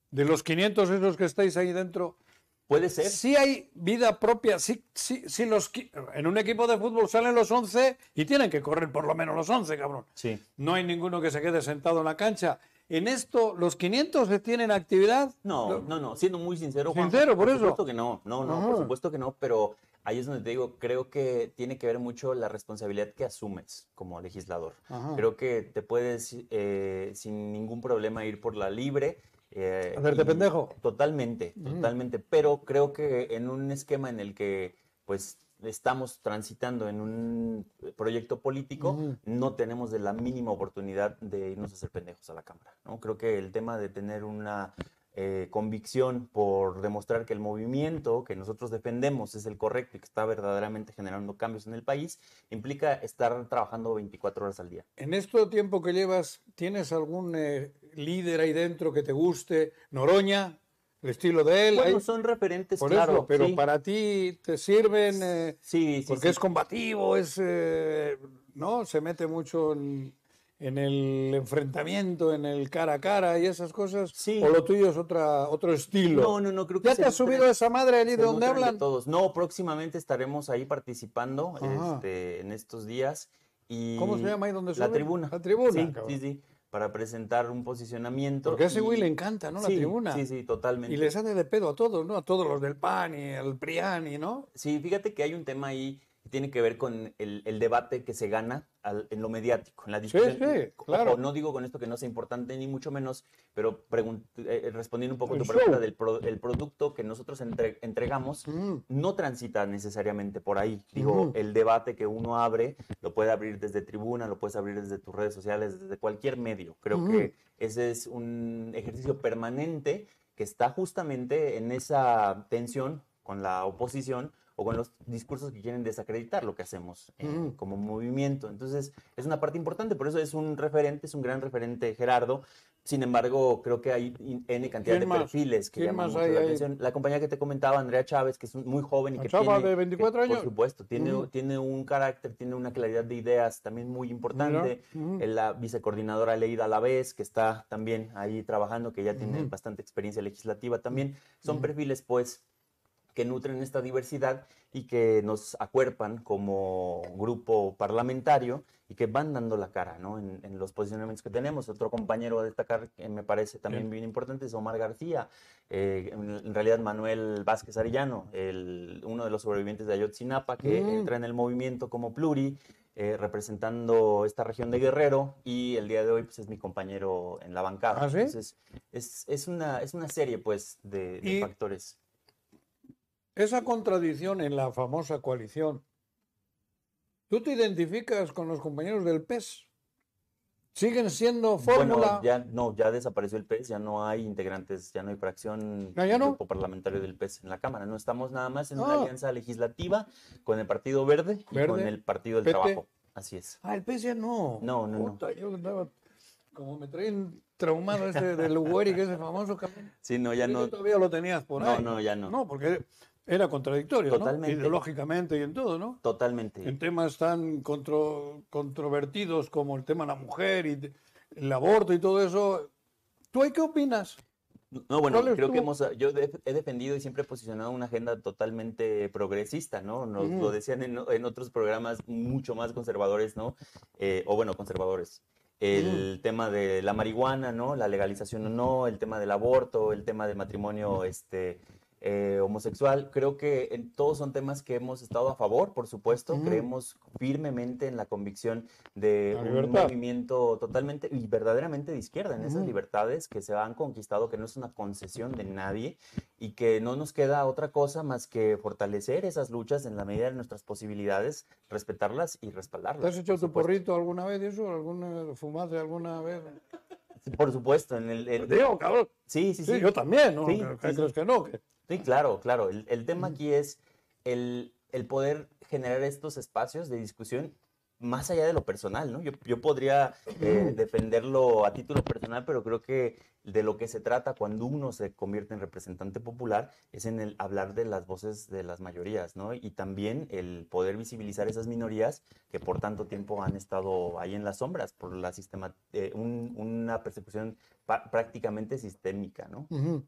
De los 500 esos que estáis ahí dentro. Puede ser. Sí hay vida propia. Sí, sí, sí los, en un equipo de fútbol salen los 11 y tienen que correr por lo menos los 11, cabrón. Sí. No hay ninguno que se quede sentado en la cancha. ¿En esto los 500 tienen actividad? No, no, no, siendo muy sincero. Sincero, por, eso. Por supuesto que no, no, no, por supuesto que no, pero ahí es donde te digo, creo que tiene que ver mucho la responsabilidad que asumes como legislador. Creo que te puedes eh, sin ningún problema ir por la libre. Eh, ¿Hacerte pendejo? Totalmente, totalmente, pero creo que en un esquema en el que pues estamos transitando en un proyecto político, no tenemos de la mínima oportunidad de irnos a hacer pendejos a la Cámara. ¿no? Creo que el tema de tener una eh, convicción por demostrar que el movimiento que nosotros defendemos es el correcto y que está verdaderamente generando cambios en el país, implica estar trabajando 24 horas al día. En este tiempo que llevas, ¿tienes algún eh, líder ahí dentro que te guste? Noroña, el estilo de él. Bueno, son referentes, claro. pero para ti te sirven. Eh, sí, sí, Porque es combativo, es. Eh, ¿No? Se mete mucho en, el enfrentamiento, en el cara a cara y esas cosas. Sí. O lo tuyo es otra, otro estilo. No, no, no, creo que. ¿Ya te has subido a esa madre allí de donde hablan? todos. No, próximamente estaremos ahí participando este, en estos días. Y ¿Cómo se llama ahí donde La tribuna. La tribuna. Sí, sí, sí para presentar un posicionamiento. Porque a ese y- güey le encanta, ¿no? La sí, tribuna. Sí, sí, totalmente. Y les hace de pedo a todos, ¿no? A todos los del PAN y al PRIAN, ¿no? Sí, fíjate que hay un tema ahí que tiene que ver con el, el debate que se gana al- en lo mediático, en la discusión. sí, Ojo, claro. no digo con esto que no sea importante ni mucho menos, pero eh, respondiendo un poco a tu pregunta del pro- el producto que nosotros entre- entregamos Mm. no transita necesariamente por ahí. Digo, Ujú. el debate que uno abre lo puede abrir desde tribuna, lo puedes abrir desde tus redes sociales, desde cualquier medio. Creo Ujú. que ese es un ejercicio permanente que está justamente en esa tensión con la oposición o con los discursos que quieren desacreditar lo que hacemos eh, Ujú. como movimiento. Entonces, es una parte importante, por eso es un referente, es un gran referente Gerardo. Sin embargo, creo que hay N cantidad ¿Quién de más? perfiles que ¿Quién llaman mucho hay la atención. La compañía que te comentaba, Andrea Chávez, que es muy joven y La que chava tiene... de 24 que, años. Por supuesto, tiene, Ujú. tiene un carácter, tiene una claridad de ideas también muy importante. Ujú. Eh, La vicecoordinadora Leida Alavés, que está también ahí trabajando, que ya tiene Ujú. bastante experiencia legislativa también. Son perfiles, pues, que nutren esta diversidad y que nos acuerpan como grupo parlamentario y que van dando la cara ¿no? en, en los posicionamientos que tenemos. Otro compañero a destacar que me parece también Bien. importante es Omar García, eh, en, realidad Manuel Vázquez Arellano, el, uno de los sobrevivientes de Ayotzinapa, que Mm. entra en el movimiento como pluri, eh, representando esta región de Guerrero y el día de hoy pues, es mi compañero en la bancada. ¿Ah, sí? Entonces, es, es, una, es una serie pues de, de factores. Esa contradicción en la famosa coalición. ¿Tú te identificas con los compañeros del PES? ¿Siguen siendo fórmula? Bueno, ya no, ya desapareció el PES, ya no hay integrantes, ya no hay fracción Ah, ¿ya del no? grupo parlamentario del PES en la Cámara. No estamos nada más en Ah. una alianza legislativa con el Partido Verde y Verde, con el Partido del PT. Trabajo. Así es. Ah, el PES ya no. No, no, no. Yo andaba- como me traen traumado ese del Ugueri, que es el famoso cabrón. Sí, no, ya no. todavía lo tenías por No, ahí. no, ya no. No, porque era contradictorio, ¿no? Totalmente. Ideológicamente y en todo, ¿no? Totalmente. En temas tan contro- controvertidos como el tema de la mujer y el aborto y todo eso. ¿Tú ahí qué opinas? No, bueno, ¿Cuál es creo que hemos, yo he defendido y siempre he posicionado una agenda totalmente progresista, ¿no? Nos lo decían en, en otros programas mucho más conservadores, ¿no? Eh, o bueno, conservadores. El tema de la marihuana, ¿no? La legalización o no, el tema del aborto, el tema del matrimonio, este, eh, homosexual. Creo que en- todos son temas que hemos estado a favor, por supuesto. Creemos firmemente en la convicción de La un movimiento totalmente y verdaderamente de izquierda, en esas libertades que se han conquistado, que no es una concesión de nadie y que no nos queda otra cosa más que fortalecer esas luchas en la medida de nuestras posibilidades, respetarlas y respaldarlas. ¿Te has hecho tu porrito alguna vez eso? ¿Alguna fumaste alguna vez? Por supuesto, en el, el- Digo, cabrón. sí, sí, Sí, sí. yo también, ¿no? Sí, ¿Qué sí, crees que no? Que- Sí, claro, claro. El, el tema aquí es el, el poder generar estos espacios de discusión más allá de lo personal, ¿no? Yo, yo podría eh, defenderlo a título personal, pero creo que de lo que se trata cuando uno se convierte en representante popular es en el hablar de las voces de las mayorías, ¿no? Y también el poder visibilizar esas minorías que por tanto tiempo han estado ahí en las sombras por la sistema, eh, un- una persecución pa- prácticamente sistémica, ¿no? Ujú.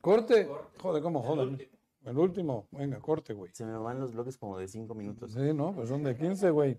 Corte. Joder, ¿cómo joder? El último. Venga, corte, güey. Se me van los bloques como de cinco minutos. Sí, no, pues son de 15, güey.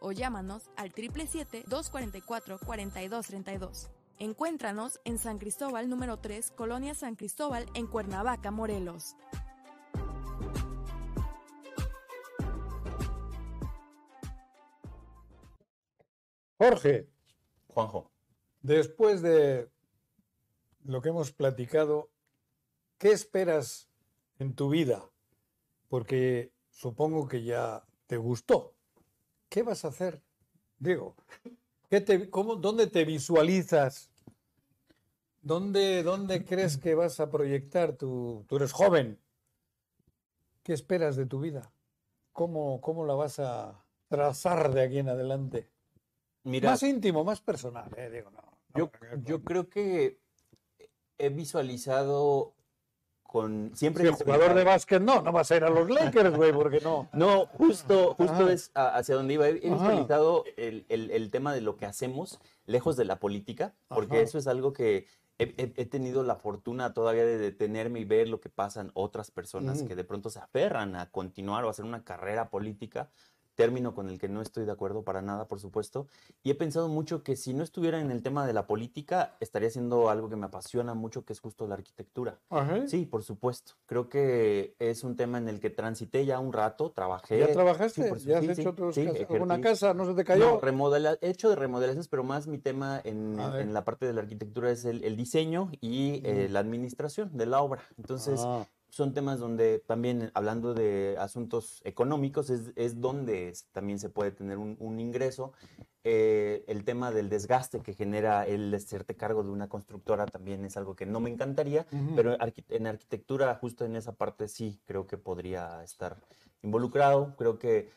o llámanos al 777-244-4232. Encuéntranos en San Cristóbal número 3, Colonia San Cristóbal, en Cuernavaca, Morelos. Jorge, Juanjo. después de lo que hemos platicado, ¿qué esperas en tu vida? Porque supongo que ya te gustó. ¿Qué vas a hacer? Digo, ¿qué te, cómo, ¿dónde te visualizas? ¿Dónde, ¿Dónde crees que vas a proyectar? Tu, tú eres joven. ¿Qué esperas de tu vida? ¿Cómo, ¿Cómo la vas a trazar de aquí en adelante? Mira, Más íntimo, más personal, eh, digo, no. no yo, yo creo que he visualizado con siempre Si el jugador de básquet no, no vas a ir a los Lakers, güey, porque no. No, justo, justo Ajá. es a- hacia donde iba. He, visualizado el, el- el tema de lo que hacemos lejos de la política, porque Ajá. eso es algo que he, he- he tenido la fortuna todavía de detenerme y ver lo que pasan otras personas Ujú. que de pronto se aferran a continuar o hacer una carrera política, término con el que no estoy de acuerdo para nada, por supuesto. Y he pensado mucho que si no estuviera en el tema de la política, estaría haciendo algo que me apasiona mucho, que es justo la arquitectura. Ajá. Sí, por supuesto. Creo que es un tema en el que transité ya un rato, trabajé. ¿Ya trabajaste? Sí, por ¿Ya has sí, hecho sí, casas? alguna casa? ¿No se te No, cayó? remodela- he hecho de remodelaciones, pero más mi tema en, la parte de la arquitectura es el, el diseño y eh, la administración de la obra. Entonces, Ah, son temas donde también, eh, hablando de asuntos económicos, es, es donde también se puede tener un, un ingreso. Eh, el tema del desgaste que genera el hacerte cargo de una constructora también es algo que no me encantaría, Ujú. pero arqui- en arquitectura, justo en esa parte, sí creo que podría estar involucrado. Creo que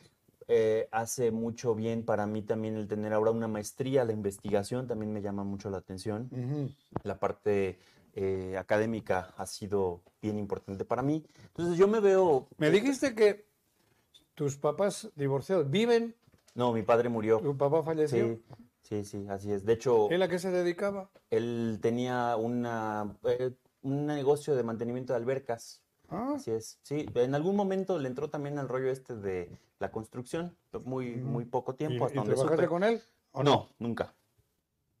eh, hace mucho bien para mí también el tener ahora una maestría, la investigación también me llama mucho la atención ujú. la parte eh, académica ha sido bien importante para mí. Entonces yo me veo... Me dijiste que tus papás divorciados viven, No, mi padre murió. tu papá falleció. Sí, sí, sí, así es. De hecho, ¿Él a qué se dedicaba? él tenía una, eh, un negocio de mantenimiento de albercas. Ah, Así es. Sí, en algún momento le entró también al rollo este de la construcción, muy, muy poco ¿y, tiempo, hasta y donde trabajaste supe. con él? ¿o No, nunca.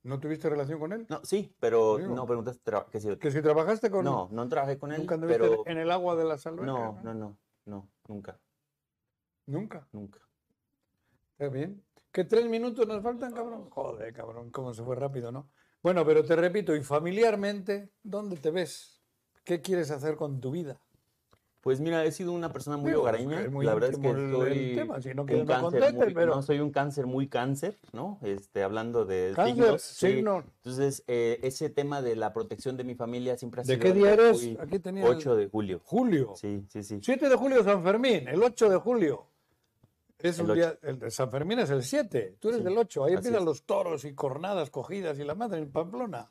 ¿No tuviste relación con él? No, sí, pero Digo. no preguntaste tra- que si... Que si trabajaste con No, no trabajé con él, nunca anduviste pero... en el agua de la salud. No, no, no, no, nunca, Nunca. nunca. Está bien. ¿Qué tres minutos nos faltan, cabrón? Joder, cabrón, cómo se fue rápido, ¿no? Bueno, pero te repito, y familiarmente, ¿dónde te ves? ¿Qué quieres hacer con tu vida? Pues mira, he sido una persona muy hogareña. la verdad es que soy tema, si no un cáncer muy- pero- no soy un cáncer muy cáncer, ¿no? Este, hablando de Cáncer, signos. sí. signo. Entonces, eh, ese tema de la protección de mi familia siempre ha ¿De sido. qué algo día eres? Aquí tenía el- 8 de julio. Julio. Sí, sí, sí. 7 de julio San Fermín, el 8 de julio. Es El un día, el de San Fermín es el 7, tú eres Sí, del 8, ahí empiezan los toros y cornadas cogidas y la madre en Pamplona.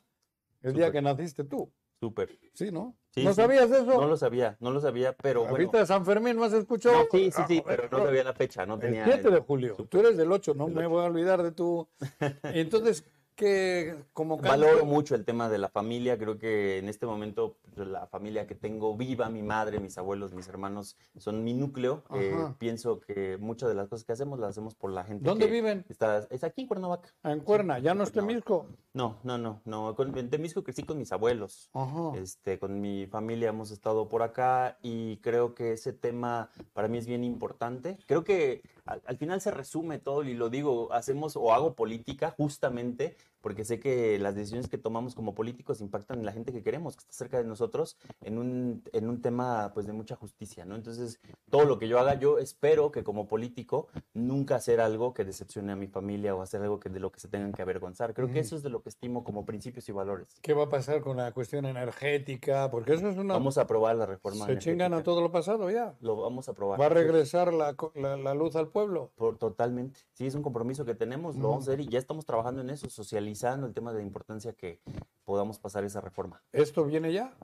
El día que naciste tú, Súper. ¿sí, no? Sí, ¿No sí. sabías eso? No lo sabía, no lo sabía, pero ¿La bueno. de San Fermín no has escuchado? No, sí, sí, Ah, sí, joder, pero no sabía la fecha, no El tenía. 7 de julio, tú eres del 8, no me 8. voy a olvidar de tu... Entonces, que como Valoro cáncer- mucho el tema de la familia, creo que en este momento pues, la familia que tengo viva, mi madre, mis abuelos, mis hermanos, son mi núcleo. Eh, pienso que muchas de las cosas que hacemos las hacemos por la gente ¿Dónde que viven? está, es aquí en Cuernavaca. En Cuerna, ¿ya no es. Temisco? No, no, no, no, con, en Temisco crecí con mis abuelos. Ajá. Este, con mi familia hemos estado por acá y creo que ese tema para mí es bien importante. Creo que al, al final se resume todo y lo digo, hacemos o hago política justamente porque sé que las decisiones que tomamos como políticos impactan en la gente que queremos, que está cerca de nosotros, en un, en un tema pues de mucha justicia, ¿no? Entonces, todo lo que yo haga, yo espero que como político nunca hacer algo que decepcione a mi familia o hacer algo que de lo que se tengan que avergonzar. Creo que Ujú. eso es de lo que estimo como principios y valores. ¿Qué va a pasar con la cuestión energética? Porque eso es una... Vamos a aprobar la reforma. Se chingan a todo lo pasado ya. Lo vamos a aprobar. ¿Va a regresar la, la- la luz al pueblo? por- totalmente. Sí, es un compromiso que tenemos, lo vamos a hacer y ya estamos trabajando en eso, socializando el tema de la importancia que podamos pasar esa reforma. ¿Esto viene ya?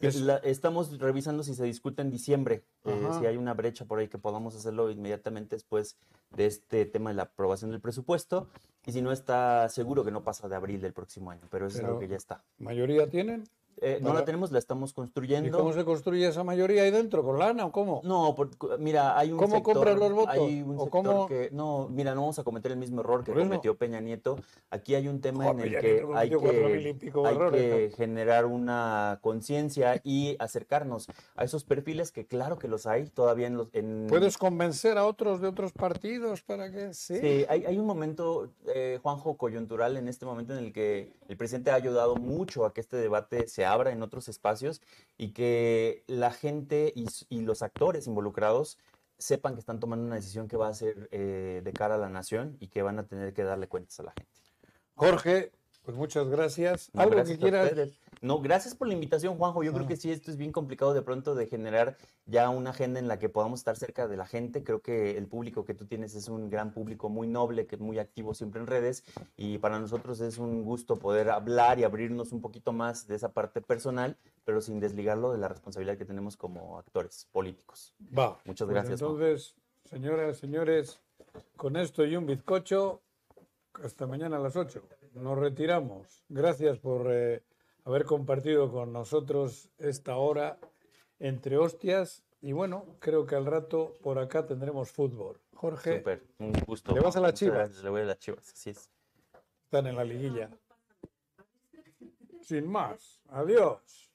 Es- La- estamos revisando si se discute en diciembre, eh, si hay una brecha por ahí que podamos hacerlo inmediatamente después de este tema de la aprobación del presupuesto y si no está seguro que no pasa de abril del próximo año, pero eso es Pero- algo que ya está. ¿Mayoría tienen? Eh, no la tenemos, la estamos ¿Y construyendo. cómo se construye esa mayoría ahí dentro? ¿Con lana o cómo? No, por- mira, hay un ¿Cómo sector, compras los votos? hay un ¿O sector cómo- que, no, mira, no vamos a cometer el mismo error que Por cometió Peña Nieto. Aquí hay un tema Joder, en el que hay y que, hay errores, que generar una conciencia y acercarnos a esos perfiles que claro que los hay todavía en los... En, ¿Puedes convencer a otros de otros partidos para que sí? Sí, hay, hay un momento, eh, Juanjo, coyuntural en este momento en el que el presidente ha ayudado mucho a que este debate se abra en otros espacios y que la gente y, los actores involucrados sepan que están tomando una decisión que va a ser eh, de cara a la nación y que van a tener que darle cuentas a la gente. Jorge, pues muchas gracias. No, ¿Algo gracias que quieras. No, gracias por la invitación, Juanjo. Yo creo Ah. que sí, esto es bien complicado de pronto de generar ya una agenda en la que podamos estar cerca de la gente. Creo que el público que tú tienes es un gran público muy noble, que es muy activo siempre en redes. Y para nosotros es un gusto poder hablar y abrirnos un poquito más de esa parte personal, pero sin desligarlo de la responsabilidad que tenemos como actores políticos. Va. Muchas Pues gracias, entonces, señoras, señores, con esto y un bizcocho, hasta mañana a las 8. Nos retiramos. Gracias por eh, haber compartido con nosotros esta hora entre hostias. Y bueno, creo que al rato por acá tendremos fútbol. Jorge, Súper, un gusto. ¿Le vas a las Chivas? Le voy a las chivas, así es. están en la liguilla. Sin más. Adiós.